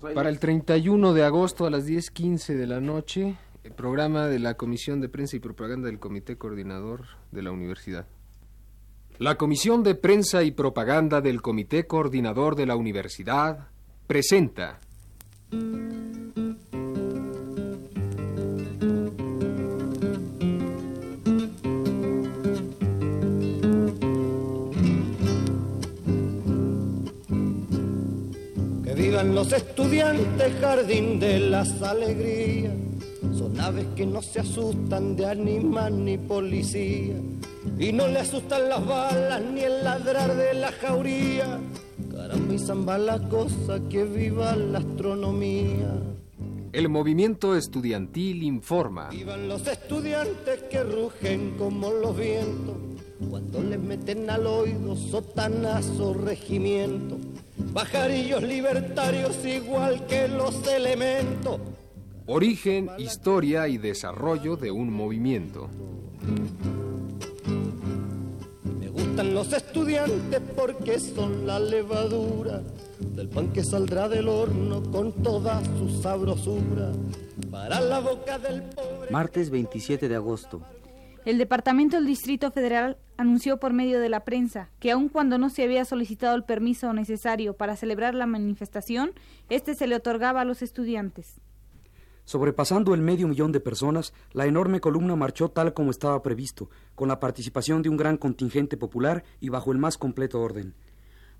Para el 31 de agosto a las 10.15 de la noche, el programa de la Comisión de Prensa y Propaganda del Comité Coordinador de la Universidad. La Comisión de Prensa y Propaganda del Comité Coordinador de la Universidad presenta Los estudiantes, jardín de las alegrías. Son aves que no se asustan de animal ni policía. Y no le asustan las balas ni el ladrar de la jauría. Caramba y zamba la cosa que viva la astronomía. El movimiento estudiantil informa. Vivan los estudiantes que rugen como los vientos. Cuando les meten al oído sotanazo regimiento. Pajarillos libertarios igual que los elementos. Origen, historia y desarrollo de un movimiento. Me gustan los estudiantes porque son la levadura del pan que saldrá del horno con toda su sabrosura para la boca del pobre. Martes 27 de agosto. El Departamento del Distrito Federal anunció por medio de la prensa que aun cuando no se había solicitado el permiso necesario para celebrar la manifestación, este se le otorgaba a los estudiantes. Sobrepasando el medio millón de personas, la enorme columna marchó tal como estaba previsto, con la participación de un gran contingente popular y bajo el más completo orden.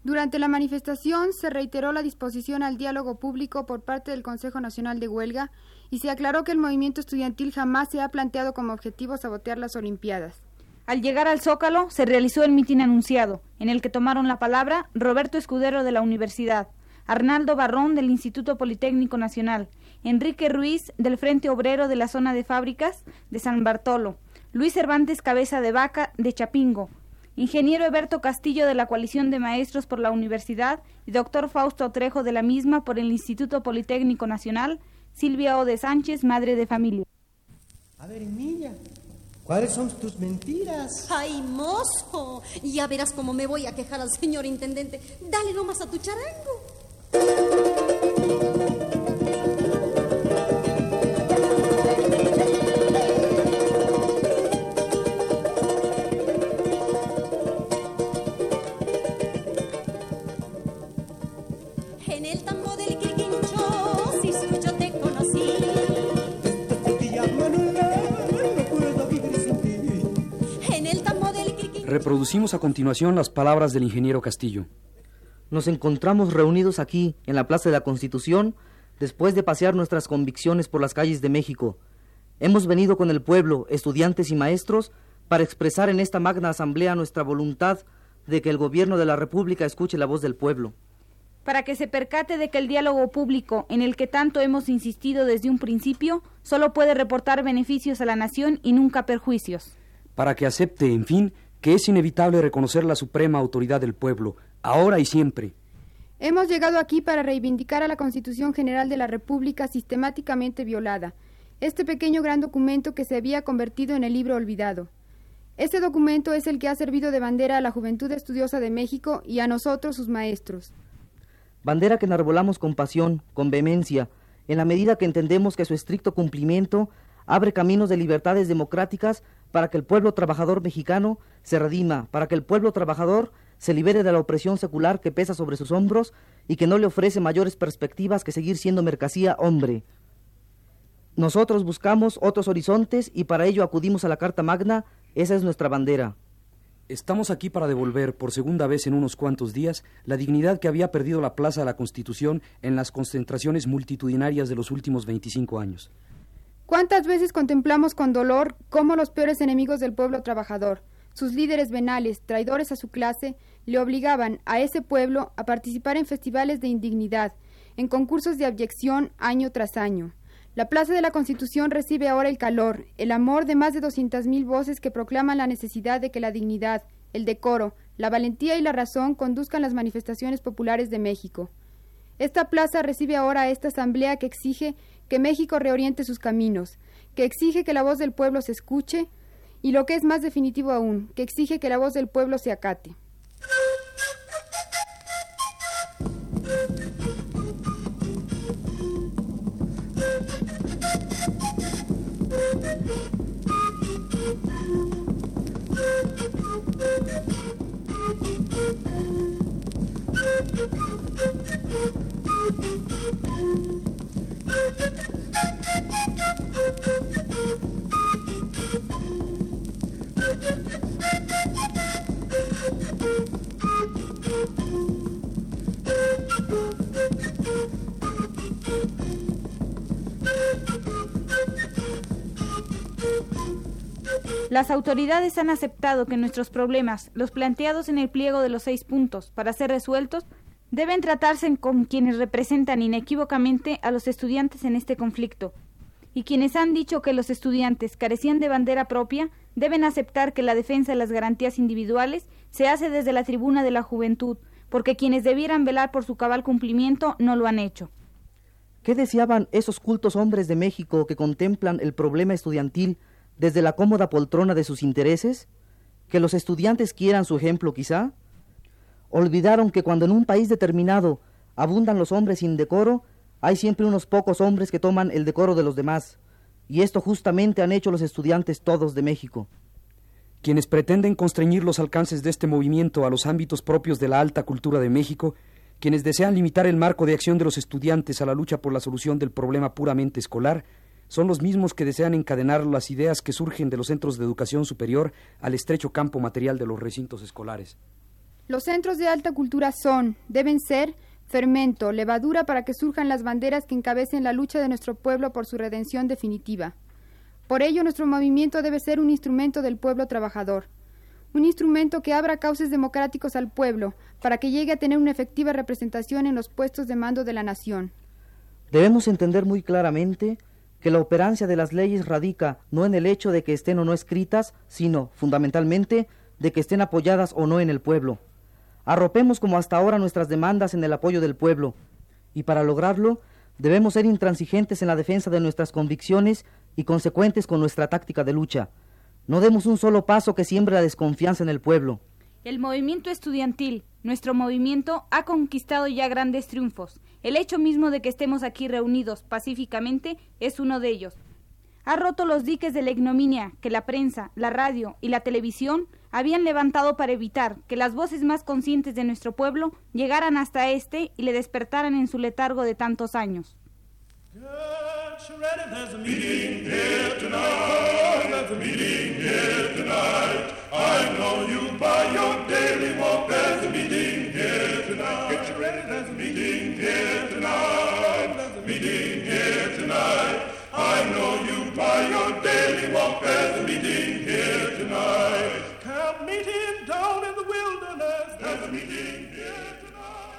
Durante la manifestación se reiteró la disposición al diálogo público por parte del Consejo Nacional de Huelga y se aclaró que el movimiento estudiantil jamás se ha planteado como objetivo sabotear las Olimpiadas. Al llegar al Zócalo se realizó el mitin anunciado, en el que tomaron la palabra Roberto Escudero de la Universidad, Arnaldo Barrón del Instituto Politécnico Nacional, Enrique Ruiz del Frente Obrero de la Zona de Fábricas de San Bartolo, Luis Cervantes Cabeza de Vaca de Chapingo, Ingeniero Eberto Castillo de la Coalición de Maestros por la Universidad y doctor Fausto Trejo de la misma por el Instituto Politécnico Nacional, Silvia O. de Sánchez, madre de familia. A ver, Emilia, ¿cuáles son tus mentiras? ¡Ay, mozo! Ya verás cómo me voy a quejar al señor intendente. Dale nomás a tu charango. Reproducimos a continuación las palabras del ingeniero Castillo. Nos encontramos reunidos aquí, en la Plaza de la Constitución, después de pasear nuestras convicciones por las calles de México. Hemos venido con el pueblo, estudiantes y maestros, para expresar en esta magna asamblea nuestra voluntad de que el gobierno de la República escuche la voz del pueblo. Para que se percate de que el diálogo público, en el que tanto hemos insistido desde un principio, solo puede reportar beneficios a la nación y nunca perjuicios. Para que acepte, en fin, que es inevitable reconocer la suprema autoridad del pueblo, ahora y siempre. Hemos llegado aquí para reivindicar a la Constitución General de la República sistemáticamente violada, este pequeño gran documento que se había convertido en el libro olvidado. Este documento es el que ha servido de bandera a la juventud estudiosa de México y a nosotros sus maestros. Bandera que enarbolamos con pasión, con vehemencia, en la medida que entendemos que su estricto cumplimiento abre caminos de libertades democráticas para que el pueblo trabajador mexicano se redima, para que el pueblo trabajador se libere de la opresión secular que pesa sobre sus hombros y que no le ofrece mayores perspectivas que seguir siendo mercancía hombre. Nosotros buscamos otros horizontes y para ello acudimos a la Carta Magna, esa es nuestra bandera. Estamos aquí para devolver, por segunda vez en unos cuantos días, la dignidad que había perdido la Plaza de la Constitución en las concentraciones multitudinarias de los últimos 25 años. ¿Cuántas veces contemplamos con dolor cómo los peores enemigos del pueblo trabajador, sus líderes venales, traidores a su clase, le obligaban a ese pueblo a participar en festivales de indignidad, en concursos de abyección año tras año? La Plaza de la Constitución recibe ahora el calor, el amor de más de doscientas mil voces que proclaman la necesidad de que la dignidad, el decoro, la valentía y la razón conduzcan las manifestaciones populares de México. Esta plaza recibe ahora esta asamblea que exige que México reoriente sus caminos, que exige que la voz del pueblo se escuche y lo que es más definitivo aún, que exige que la voz del pueblo se acate. Las autoridades han aceptado que nuestros problemas, los planteados en el pliego de los seis puntos, para ser resueltos, deben tratarse con quienes representan inequívocamente a los estudiantes en este conflicto, y quienes han dicho que los estudiantes carecían de bandera propia deben aceptar que la defensa de las garantías individuales se hace desde la tribuna de la juventud, porque quienes debieran velar por su cabal cumplimiento no lo han hecho. ¿Qué deseaban esos cultos hombres de México que contemplan el problema estudiantil desde la cómoda poltrona de sus intereses? ¿Que los estudiantes quieran su ejemplo quizá? Olvidaron que cuando en un país determinado abundan los hombres sin decoro, hay siempre unos pocos hombres que toman el decoro de los demás. Y esto justamente han hecho los estudiantes todos de México. Quienes pretenden constreñir los alcances de este movimiento a los ámbitos propios de la alta cultura de México, quienes desean limitar el marco de acción de los estudiantes a la lucha por la solución del problema puramente escolar, son los mismos que desean encadenar las ideas que surgen de los centros de educación superior al estrecho campo material de los recintos escolares. Los centros de alta cultura son, deben ser, fermento, levadura para que surjan las banderas que encabecen la lucha de nuestro pueblo por su redención definitiva. Por ello, nuestro movimiento debe ser un instrumento del pueblo trabajador, un instrumento que abra cauces democráticos al pueblo, para que llegue a tener una efectiva representación en los puestos de mando de la nación. Debemos entender muy claramente que la operancia de las leyes radica no en el hecho de que estén o no escritas, sino, fundamentalmente, de que estén apoyadas o no en el pueblo. Arropemos como hasta ahora nuestras demandas en el apoyo del pueblo, y para lograrlo debemos ser intransigentes en la defensa de nuestras convicciones y consecuentes con nuestra táctica de lucha. No demos un solo paso que siembre la desconfianza en el pueblo. El movimiento estudiantil, nuestro movimiento, ha conquistado ya grandes triunfos. El hecho mismo de que estemos aquí reunidos pacíficamente es uno de ellos. Ha roto los diques de la ignominia que la prensa, la radio y la televisión habían levantado para evitar que las voces más conscientes de nuestro pueblo llegaran hasta este y le despertaran en su letargo de tantos años.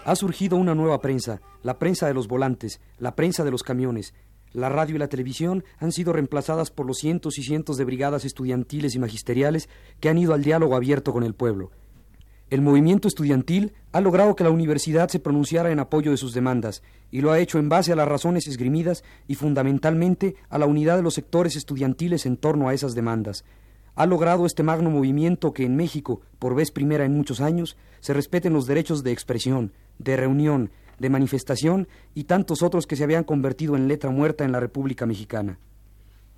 Ha surgido una nueva prensa, la prensa de los volantes, la prensa de los camiones. La radio y la televisión han sido reemplazadas por los cientos y cientos de brigadas estudiantiles y magisteriales que han ido al diálogo abierto con el pueblo. El movimiento estudiantil ha logrado que la universidad se pronunciara en apoyo de sus demandas, y lo ha hecho en base a las razones esgrimidas y fundamentalmente a la unidad de los sectores estudiantiles en torno a esas demandas. Ha logrado este magno movimiento que en México, por vez primera en muchos años, se respeten los derechos de expresión, de reunión, de manifestación y tantos otros que se habían convertido en letra muerta en la República Mexicana.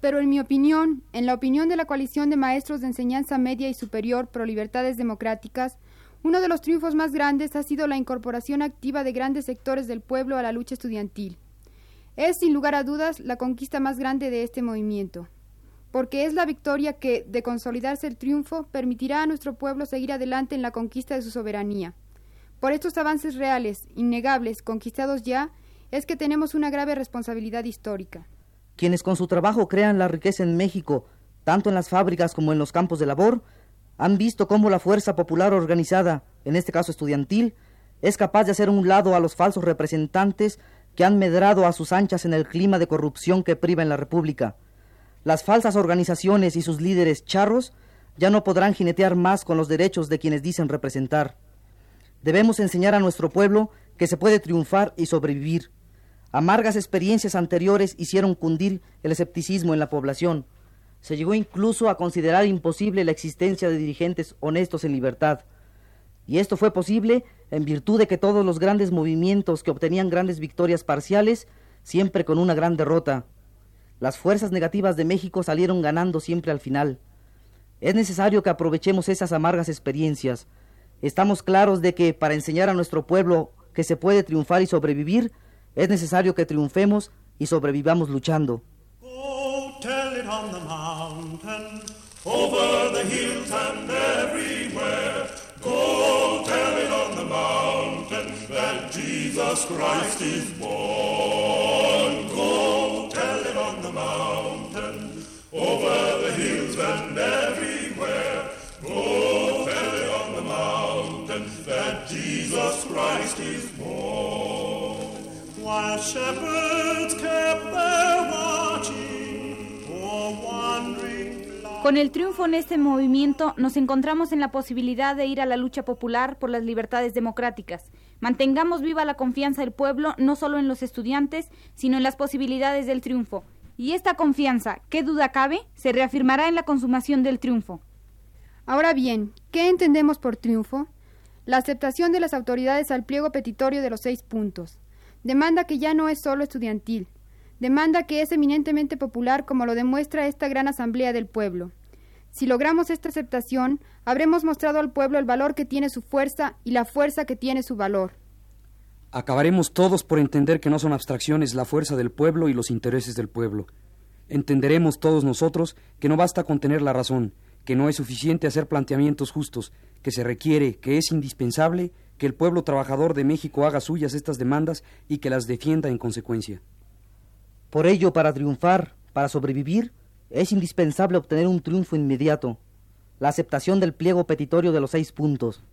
Pero en mi opinión, en la opinión de la coalición de maestros de enseñanza media y superior pro libertades democráticas, uno de los triunfos más grandes ha sido la incorporación activa de grandes sectores del pueblo a la lucha estudiantil. Es, sin lugar a dudas, la conquista más grande de este movimiento, porque es la victoria que, de consolidarse el triunfo, permitirá a nuestro pueblo seguir adelante en la conquista de su soberanía. Por estos avances reales, innegables, conquistados ya, es que tenemos una grave responsabilidad histórica. Quienes con su trabajo crean la riqueza en México, tanto en las fábricas como en los campos de labor, han visto cómo la fuerza popular organizada, en este caso estudiantil, es capaz de hacer un lado a los falsos representantes que han medrado a sus anchas en el clima de corrupción que priva en la República. Las falsas organizaciones y sus líderes charros ya no podrán jinetear más con los derechos de quienes dicen representar. Debemos enseñar a nuestro pueblo que se puede triunfar y sobrevivir. Amargas experiencias anteriores hicieron cundir el escepticismo en la población. Se llegó incluso a considerar imposible la existencia de dirigentes honestos en libertad. Y esto fue posible en virtud de que todos los grandes movimientos que obtenían grandes victorias parciales, siempre con una gran derrota. Las fuerzas negativas de México salieron ganando siempre al final. Es necesario que aprovechemos esas amargas experiencias. Estamos claros de que para enseñar a nuestro pueblo que se puede triunfar y sobrevivir, es necesario que triunfemos y sobrevivamos luchando. Christ. Con el triunfo en este movimiento nos encontramos en la posibilidad de ir a la lucha popular por las libertades democráticas. Mantengamos viva la confianza del pueblo no solo en los estudiantes, sino en las posibilidades del triunfo. Y esta confianza, qué duda cabe, se reafirmará en la consumación del triunfo. Ahora bien, ¿qué entendemos por triunfo? La aceptación de las autoridades al pliego petitorio de los seis puntos. Demanda que ya no es solo estudiantil. Demanda que es eminentemente popular como lo demuestra esta gran asamblea del pueblo. Si logramos esta aceptación, habremos mostrado al pueblo el valor que tiene su fuerza y la fuerza que tiene su valor. Acabaremos todos por entender que no son abstracciones la fuerza del pueblo y los intereses del pueblo. Entenderemos todos nosotros que no basta con tener la razón, que no es suficiente hacer planteamientos justos, que se requiere, que es indispensable que el pueblo trabajador de México haga suyas estas demandas y que las defienda en consecuencia. Por ello, para triunfar, para sobrevivir, es indispensable obtener un triunfo inmediato, la aceptación del pliego petitorio de los seis puntos.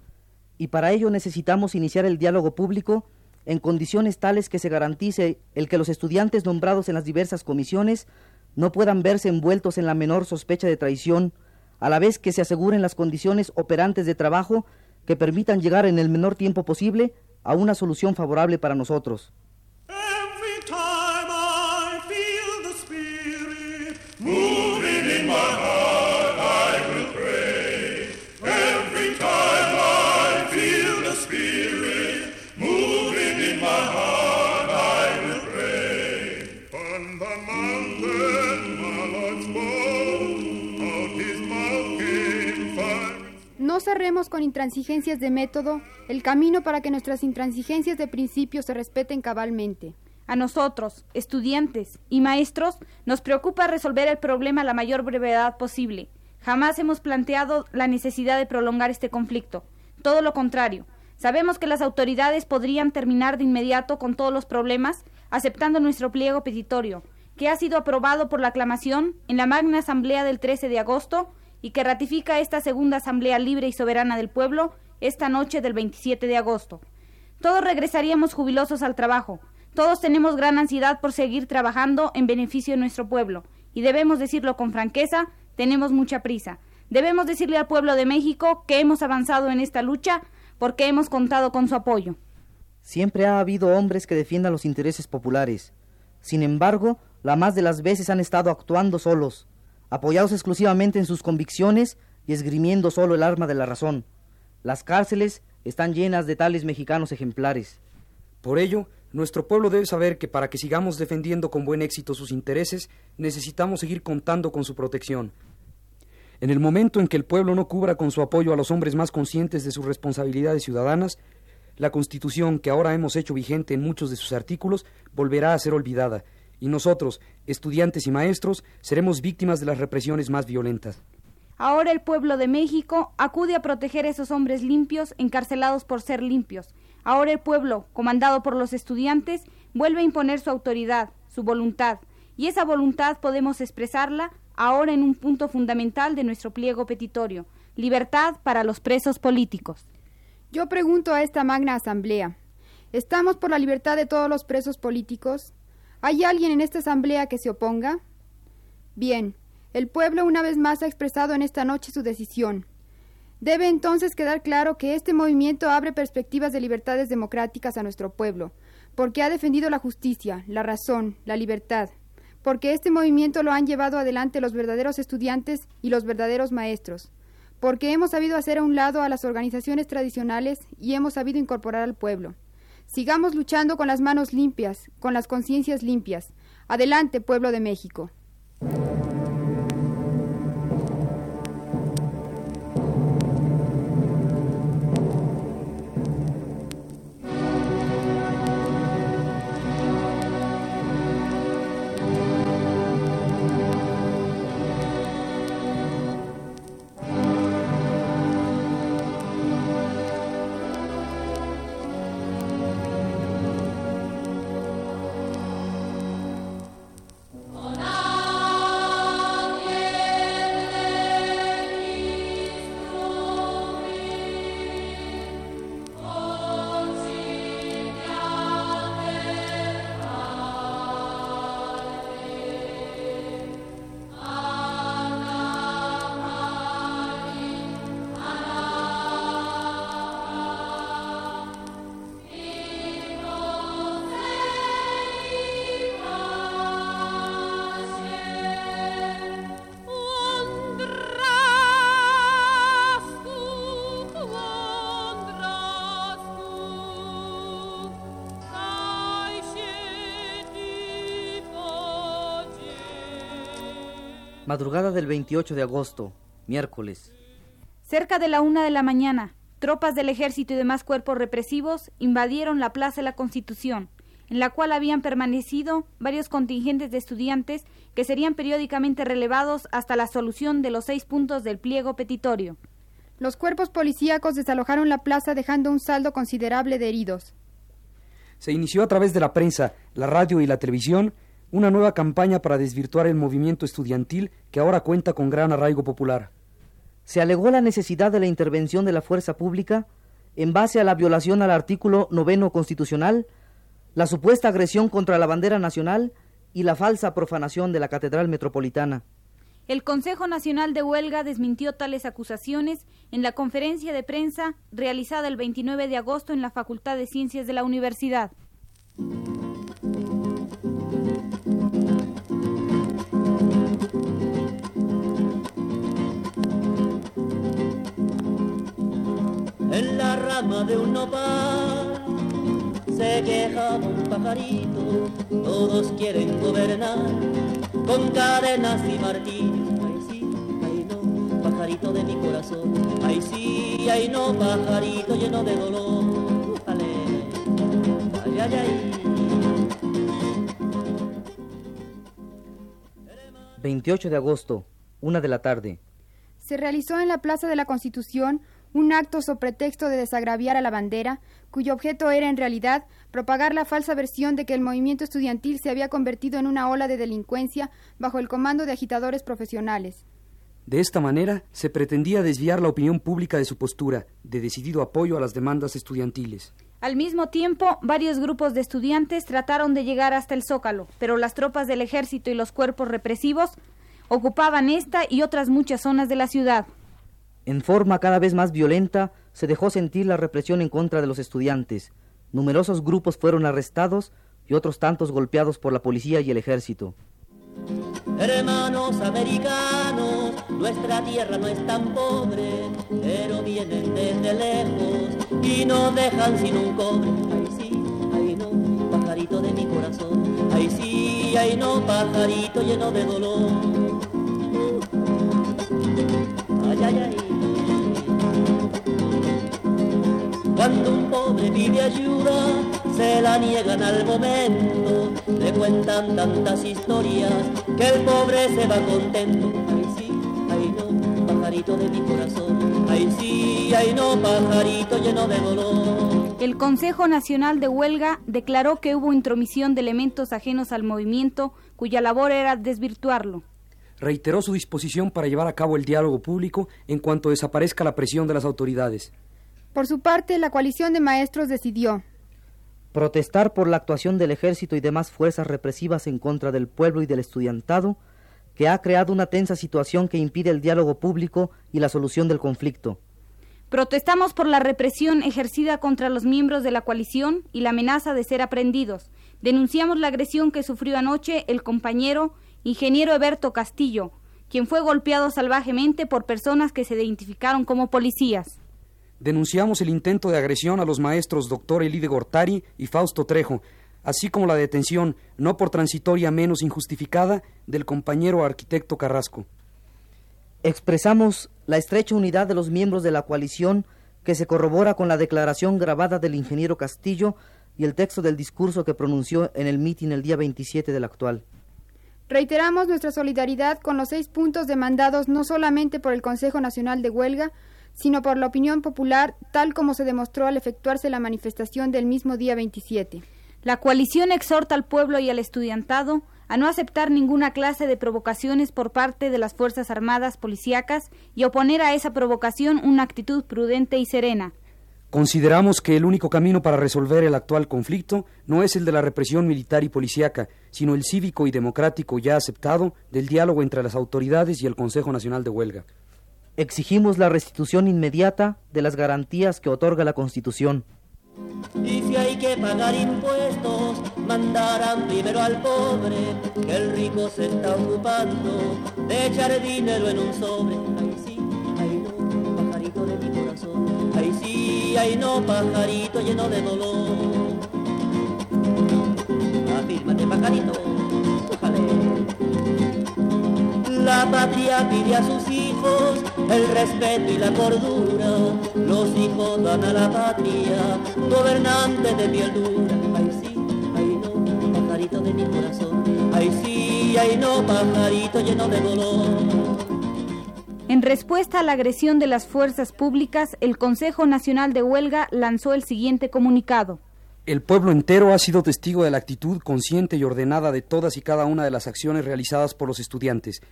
Y para ello necesitamos iniciar el diálogo público en condiciones tales que se garantice el que los estudiantes nombrados en las diversas comisiones no puedan verse envueltos en la menor sospecha de traición, a la vez que se aseguren las condiciones operantes de trabajo que permitan llegar en el menor tiempo posible a una solución favorable para nosotros. Cerremos con intransigencias de método el camino para que nuestras intransigencias de principio se respeten cabalmente. A nosotros, estudiantes y maestros, nos preocupa resolver el problema a la mayor brevedad posible. Jamás hemos planteado la necesidad de prolongar este conflicto. Todo lo contrario. Sabemos que las autoridades podrían terminar de inmediato con todos los problemas aceptando nuestro pliego petitorio, que ha sido aprobado por la aclamación en la magna asamblea del 13 de agosto y que ratifica esta segunda asamblea libre y soberana del pueblo esta noche del 27 de agosto. Todos regresaríamos jubilosos al trabajo. Todos tenemos gran ansiedad por seguir trabajando en beneficio de nuestro pueblo. Y debemos decirlo con franqueza, tenemos mucha prisa. Debemos decirle al pueblo de México que hemos avanzado en esta lucha porque hemos contado con su apoyo. Siempre ha habido hombres que defiendan los intereses populares. Sin embargo, la más de las veces han estado actuando solos, apoyados exclusivamente en sus convicciones y esgrimiendo solo el arma de la razón. Las cárceles están llenas de tales mexicanos ejemplares. Por ello, nuestro pueblo debe saber que para que sigamos defendiendo con buen éxito sus intereses, necesitamos seguir contando con su protección. En el momento en que el pueblo no cubra con su apoyo a los hombres más conscientes de sus responsabilidades ciudadanas, la Constitución que ahora hemos hecho vigente en muchos de sus artículos volverá a ser olvidada, y nosotros, estudiantes y maestros, seremos víctimas de las represiones más violentas. Ahora el pueblo de México acude a proteger a esos hombres limpios encarcelados por ser limpios. Ahora el pueblo, comandado por los estudiantes, vuelve a imponer su autoridad, su voluntad, y esa voluntad podemos expresarla ahora en un punto fundamental de nuestro pliego petitorio, libertad para los presos políticos. Yo pregunto a esta magna asamblea, ¿estamos por la libertad de todos los presos políticos? ¿Hay alguien en esta asamblea que se oponga? Bien, el pueblo una vez más ha expresado en esta noche su decisión. Debe entonces quedar claro que este movimiento abre perspectivas de libertades democráticas a nuestro pueblo, porque ha defendido la justicia, la razón, la libertad, porque este movimiento lo han llevado adelante los verdaderos estudiantes y los verdaderos maestros, porque hemos sabido hacer a un lado a las organizaciones tradicionales y hemos sabido incorporar al pueblo. Sigamos luchando con las manos limpias, con las conciencias limpias. Adelante, pueblo de México. Madrugada del 28 de agosto, miércoles. Cerca de la una de la mañana, tropas del ejército y demás cuerpos represivos invadieron la Plaza de la Constitución, en la cual habían permanecido varios contingentes de estudiantes que serían periódicamente relevados hasta la solución de los seis puntos del pliego petitorio. Los cuerpos policíacos desalojaron la plaza dejando un saldo considerable de heridos. Se inició a través de la prensa, la radio y la televisión una nueva campaña para desvirtuar el movimiento estudiantil que ahora cuenta con gran arraigo popular. Se alegó la necesidad de la intervención de la fuerza pública en base a la violación al artículo noveno constitucional, la supuesta agresión contra la bandera nacional y la falsa profanación de la Catedral Metropolitana. El Consejo Nacional de Huelga desmintió tales acusaciones en la conferencia de prensa realizada el 29 de agosto en la Facultad de Ciencias de la Universidad. En la rama de un nopal se quejaba un pajarito, todos quieren gobernar con cadenas y martillos. Ay sí, ay no, pajarito de mi corazón. Ay sí, ay no, pajarito lleno de dolor. Ale, ay, ay, ay. 28 de agosto, una de la tarde. Se realizó en la Plaza de la Constitución un acto sobre pretexto de desagraviar a la bandera, cuyo objeto era en realidad propagar la falsa versión de que el movimiento estudiantil se había convertido en una ola de delincuencia bajo el comando de agitadores profesionales. De esta manera se pretendía desviar la opinión pública de su postura, de decidido apoyo a las demandas estudiantiles. Al mismo tiempo, varios grupos de estudiantes trataron de llegar hasta el Zócalo, pero las tropas del ejército y los cuerpos represivos ocupaban esta y otras muchas zonas de la ciudad. En forma cada vez más violenta se dejó sentir la represión en contra de los estudiantes. Numerosos grupos fueron arrestados y otros tantos golpeados por la policía y el ejército. Hermanos americanos, nuestra tierra no es tan pobre, pero vienen desde lejos y nos dejan sin un cobre. Ay sí, ay no, pajarito de mi corazón. Ay sí, ay no, pajarito lleno de dolor. Ay, ay, ay. Cuando un pobre pide ayuda, se la niegan al momento. Le cuentan tantas historias que el pobre se va contento. Ay sí, ay no, pajarito de mi corazón. Ay sí, ay no, pajarito lleno de dolor. El Consejo Nacional de Huelga declaró que hubo intromisión de elementos ajenos al movimiento cuya labor era desvirtuarlo. Reiteró su disposición para llevar a cabo el diálogo público en cuanto desaparezca la presión de las autoridades. Por su parte, la coalición de maestros decidió protestar por la actuación del ejército y demás fuerzas represivas en contra del pueblo y del estudiantado, que ha creado una tensa situación que impide el diálogo público y la solución del conflicto. Protestamos por la represión ejercida contra los miembros de la coalición y la amenaza de ser aprendidos. Denunciamos la agresión que sufrió anoche el compañero ingeniero Eberto Castillo, quien fue golpeado salvajemente por personas que se identificaron como policías. Denunciamos el intento de agresión a los maestros doctor Elide Gortari y Fausto Trejo, así como la detención, no por transitoria menos injustificada, del compañero arquitecto Carrasco. Expresamos la estrecha unidad de los miembros de la coalición que se corrobora con la declaración grabada del ingeniero Castillo y el texto del discurso que pronunció en el mitin el día 27 del actual. Reiteramos nuestra solidaridad con los seis puntos demandados no solamente por el Consejo Nacional de Huelga, sino por la opinión popular, tal como se demostró al efectuarse la manifestación del mismo día 27. La coalición exhorta al pueblo y al estudiantado a no aceptar ninguna clase de provocaciones por parte de las Fuerzas Armadas policíacas y oponer a esa provocación una actitud prudente y serena. Consideramos que el único camino para resolver el actual conflicto no es el de la represión militar y policíaca, sino el cívico y democrático ya aceptado del diálogo entre las autoridades y el Consejo Nacional de Huelga. Exigimos la restitución inmediata de las garantías que otorga la Constitución. Y si hay que pagar impuestos, mandarán primero al pobre, que el rico se está ocupando de echar dinero en un sobre. Ay sí, ay no, pajarito de mi corazón. Ay sí, ay no, pajarito lleno de dolor. Afírmate, pajarito, La patria pide a sus hijos el respeto y la cordura. Los hijos dan a la patria gobernantes de piel dura. Ay sí, ay no, pajarito de mi corazón. Ay sí, ay no, pajarito lleno de dolor. En respuesta a la agresión de las fuerzas públicas, el Consejo Nacional de Huelga lanzó el siguiente comunicado. El pueblo entero ha sido testigo de la actitud consciente y ordenada de todas y cada una de las acciones realizadas por los estudiantes.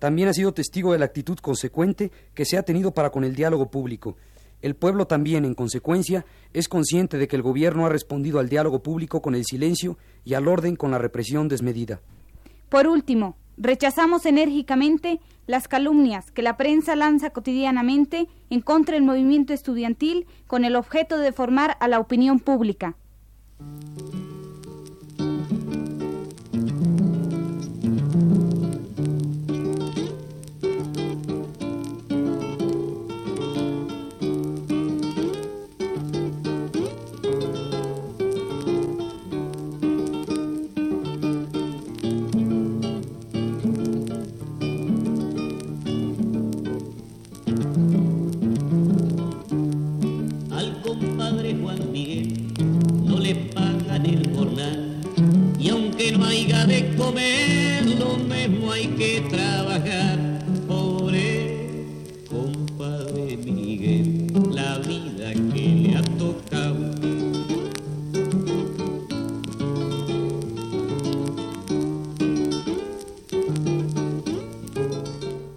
También ha sido testigo de la actitud consecuente que se ha tenido para con el diálogo público. El pueblo también, en consecuencia, es consciente de que el gobierno ha respondido al diálogo público con el silencio y al orden con la represión desmedida. Por último, rechazamos enérgicamente las calumnias que la prensa lanza cotidianamente en contra del movimiento estudiantil con el objeto de formar a la opinión pública.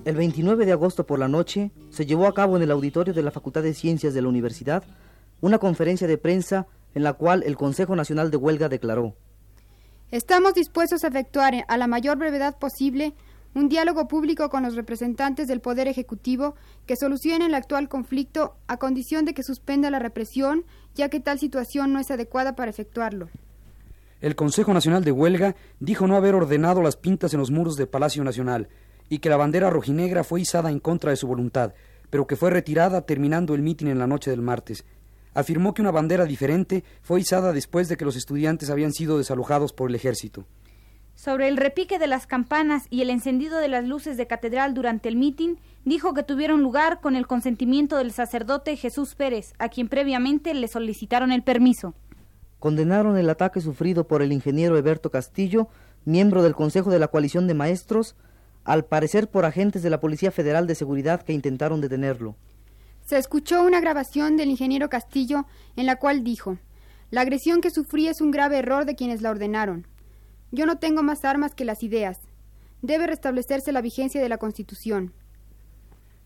El 29 de agosto por la noche se llevó a cabo en el auditorio de la Facultad de Ciencias de la Universidad una conferencia de prensa en la cual el Consejo Nacional de Huelga declaró Estamos dispuestos a efectuar a la mayor brevedad posible un diálogo público con los representantes del Poder Ejecutivo que solucione el actual conflicto a condición de que suspenda la represión, ya que tal situación no es adecuada para efectuarlo. El Consejo Nacional de Huelga dijo no haber ordenado las pintas en los muros del Palacio Nacional, y que la bandera rojinegra fue izada en contra de su voluntad, pero que fue retirada terminando el mitin en la noche del martes. Afirmó que una bandera diferente fue izada después de que los estudiantes habían sido desalojados por el ejército. Sobre el repique de las campanas y el encendido de las luces de catedral durante el mitin, dijo que tuvieron lugar con el consentimiento del sacerdote Jesús Pérez, a quien previamente le solicitaron el permiso. Condenaron el ataque sufrido por el ingeniero Eberto Castillo, miembro del Consejo de la Coalición de Maestros, al parecer por agentes de la Policía Federal de Seguridad que intentaron detenerlo. Se escuchó una grabación del ingeniero Castillo en la cual dijo, La agresión que sufrí es un grave error de quienes la ordenaron. Yo no tengo más armas que las ideas. Debe restablecerse la vigencia de la Constitución.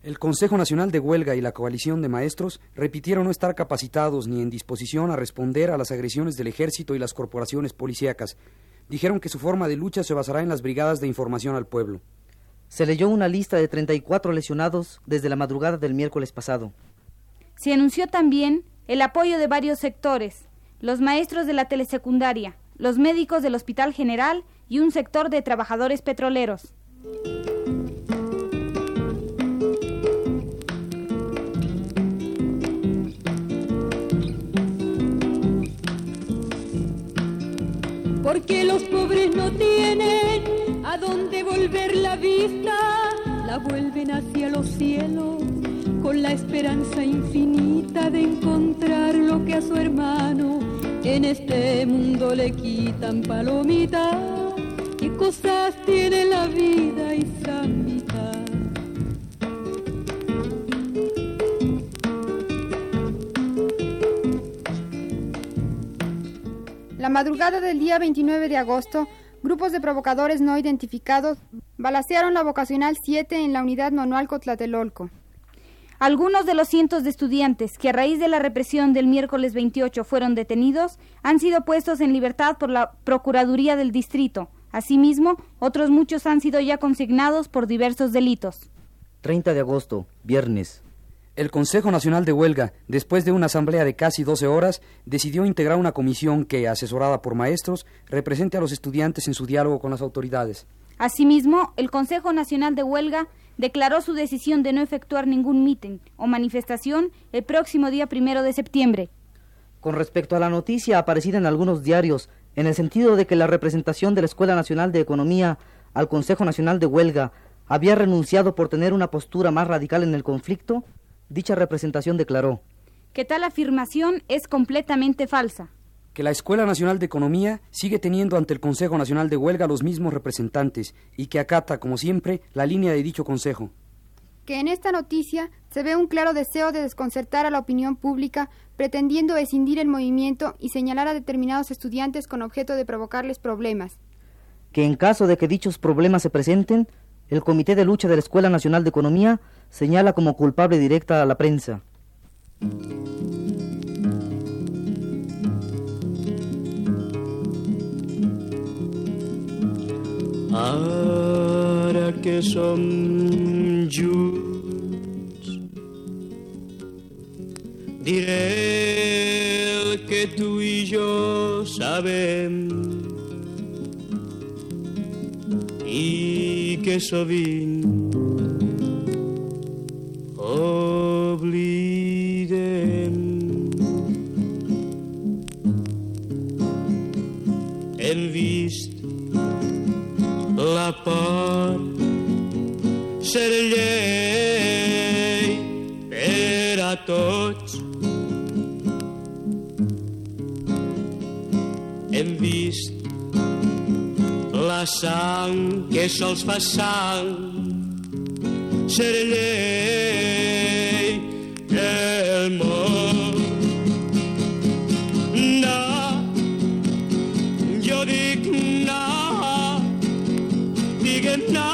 El Consejo Nacional de Huelga y la Coalición de Maestros repitieron no estar capacitados ni en disposición a responder a las agresiones del ejército y las corporaciones policíacas. Dijeron que su forma de lucha se basará en las brigadas de información al pueblo. Se leyó una lista de 34 lesionados desde la madrugada del miércoles pasado. Se anunció también el apoyo de varios sectores, los maestros de la telesecundaria, los médicos del Hospital General y un sector de trabajadores petroleros. Porque los pobres no tienen volver la vista, la vuelven hacia los cielos con la esperanza infinita de encontrar lo que a su hermano en este mundo le quitan palomita. ¿Qué cosas tiene la vida y? La madrugada del día 29 de agosto, Grupos de provocadores no identificados balacearon la vocacional 7 en la unidad manual Cotlatelolco. Algunos de los cientos de estudiantes que a raíz de la represión del miércoles 28 fueron detenidos han sido puestos en libertad por la Procuraduría del Distrito. Asimismo, otros muchos han sido ya consignados por diversos delitos. 30 de agosto, viernes. El Consejo Nacional de Huelga, después de una asamblea de casi 12 horas, decidió integrar una comisión que, asesorada por maestros, represente a los estudiantes en su diálogo con las autoridades. Asimismo, el Consejo Nacional de Huelga declaró su decisión de no efectuar ningún mitin o manifestación el próximo día primero de septiembre. Con respecto a la noticia aparecida en algunos diarios, en el sentido de que la representación de la Escuela Nacional de Economía al Consejo Nacional de Huelga había renunciado por tener una postura más radical en el conflicto, dicha representación declaró que tal afirmación es completamente falsa. Que la Escuela Nacional de Economía sigue teniendo ante el Consejo Nacional de Huelga los mismos representantes y que acata, como siempre, la línea de dicho Consejo. Que en esta noticia se ve un claro deseo de desconcertar a la opinión pública, pretendiendo escindir el movimiento y señalar a determinados estudiantes con objeto de provocarles problemas. Que en caso de que dichos problemas se presenten, el Comité de Lucha de la Escuela Nacional de Economía señala como culpable directa a la prensa. Ara que som junts diré el que tu i jo sabem i que sovint sang que sols fa sang ser llei del món. No, jo dic no, diguem no,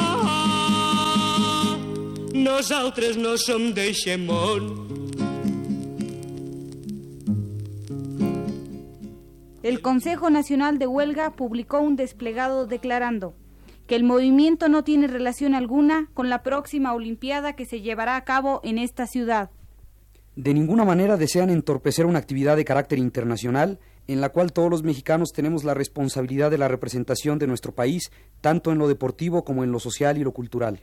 nosaltres no som d'eixe món. El Consejo Nacional de Huelga publicó un desplegado declarando que el movimiento no tiene relación alguna con la próxima Olimpiada que se llevará a cabo en esta ciudad. De ninguna manera desean entorpecer una actividad de carácter internacional en la cual todos los mexicanos tenemos la responsabilidad de la representación de nuestro país, tanto en lo deportivo como en lo social y lo cultural.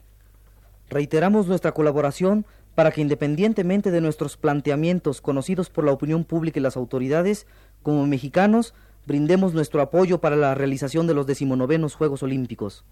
Reiteramos nuestra colaboración para que independientemente de nuestros planteamientos conocidos por la opinión pública y las autoridades, como mexicanos, brindemos nuestro apoyo para la realización de los decimonovenos Juegos Olímpicos.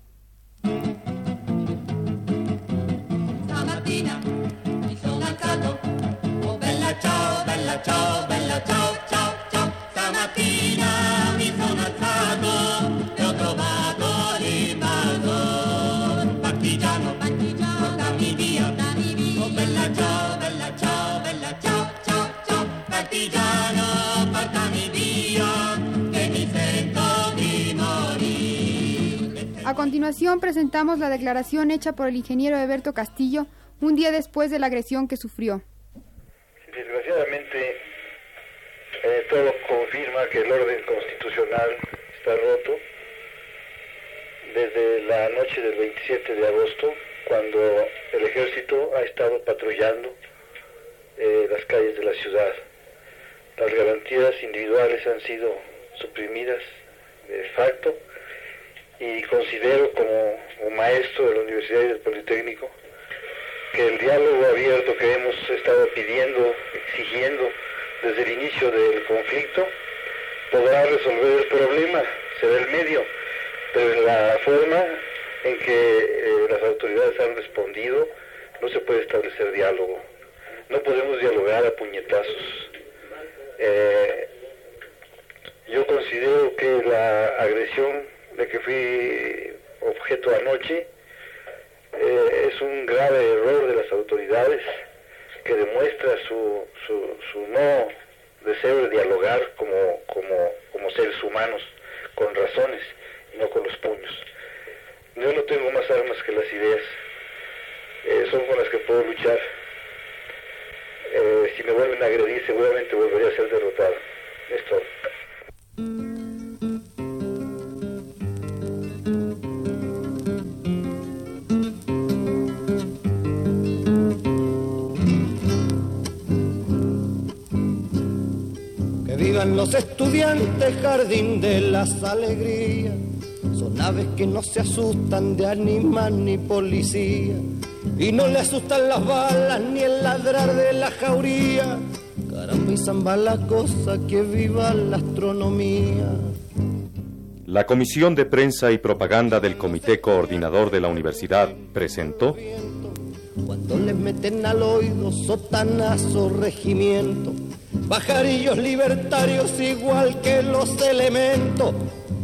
A continuación presentamos la declaración hecha por el ingeniero Eberto Castillo un día después de la agresión que sufrió. Desgraciadamente, eh, todo confirma que el orden constitucional está roto desde la noche del 27 de agosto, cuando el ejército ha estado patrullando eh, las calles de la ciudad. Las garantías individuales han sido suprimidas de facto y considero como, como maestro de la Universidad y del Politécnico que el diálogo abierto que hemos estado pidiendo, exigiendo desde el inicio del conflicto, podrá resolver el problema, será el medio, pero en la forma en que eh, las autoridades han respondido, no se puede establecer diálogo. No podemos dialogar a puñetazos. Eh, yo considero que la agresión de que fui objeto anoche eh, es un grave error de las autoridades que demuestra su, su, su no deseo de dialogar como, como, como seres humanos, con razones y no con los puños. Yo no tengo más armas que las ideas, eh, son con las que puedo luchar. Eh, si me vuelven a agredir, seguramente volveré a ser derrotado. Es todo. Que vivan los estudiantes, jardín de las alegrías. Son aves que no se asustan de animal ni policía. Y no le asustan las balas ni el ladrar de la jauría. Caramba y zamba la cosa que viva la astronomía. La Comisión de Prensa y Propaganda del Comité Coordinador de la Universidad presentó Cuando les meten al oído sotanazo regimiento, bajarillos libertarios igual que los elementos.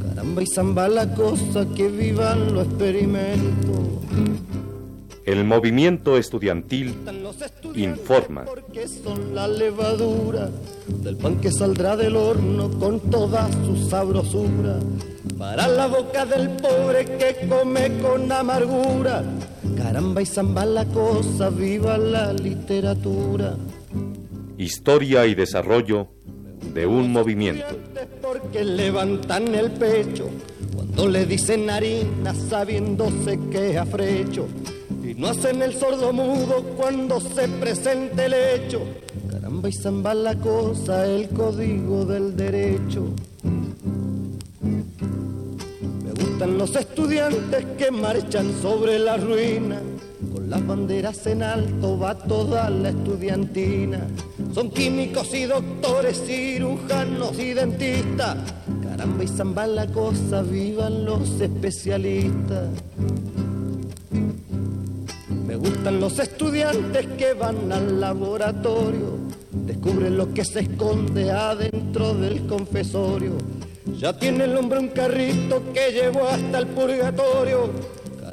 Caramba y zamba la cosa que vivan los experimentos. el movimiento estudiantil informa. Que son la levadura del pan que saldrá del horno con toda su sabrosura. Para la boca del pobre que come con amargura. Caramba y zamba la cosa, viva la literatura. Historia y desarrollo de un movimiento. Porque levantan el pecho cuando le dicen harina sabiéndose que es afrecho. Y no hacen el sordo mudo cuando se presente el hecho. Caramba y zamba la cosa, el código del derecho. Me gustan los estudiantes que marchan sobre la ruina. Las banderas en alto va toda la estudiantina. Son químicos y doctores, cirujanos y dentistas. Caramba y zamba la cosa, vivan los especialistas. Me gustan los estudiantes que van al laboratorio, descubren lo que se esconde adentro del confesorio. Ya tiene el hombre un carrito que llevó hasta el purgatorio.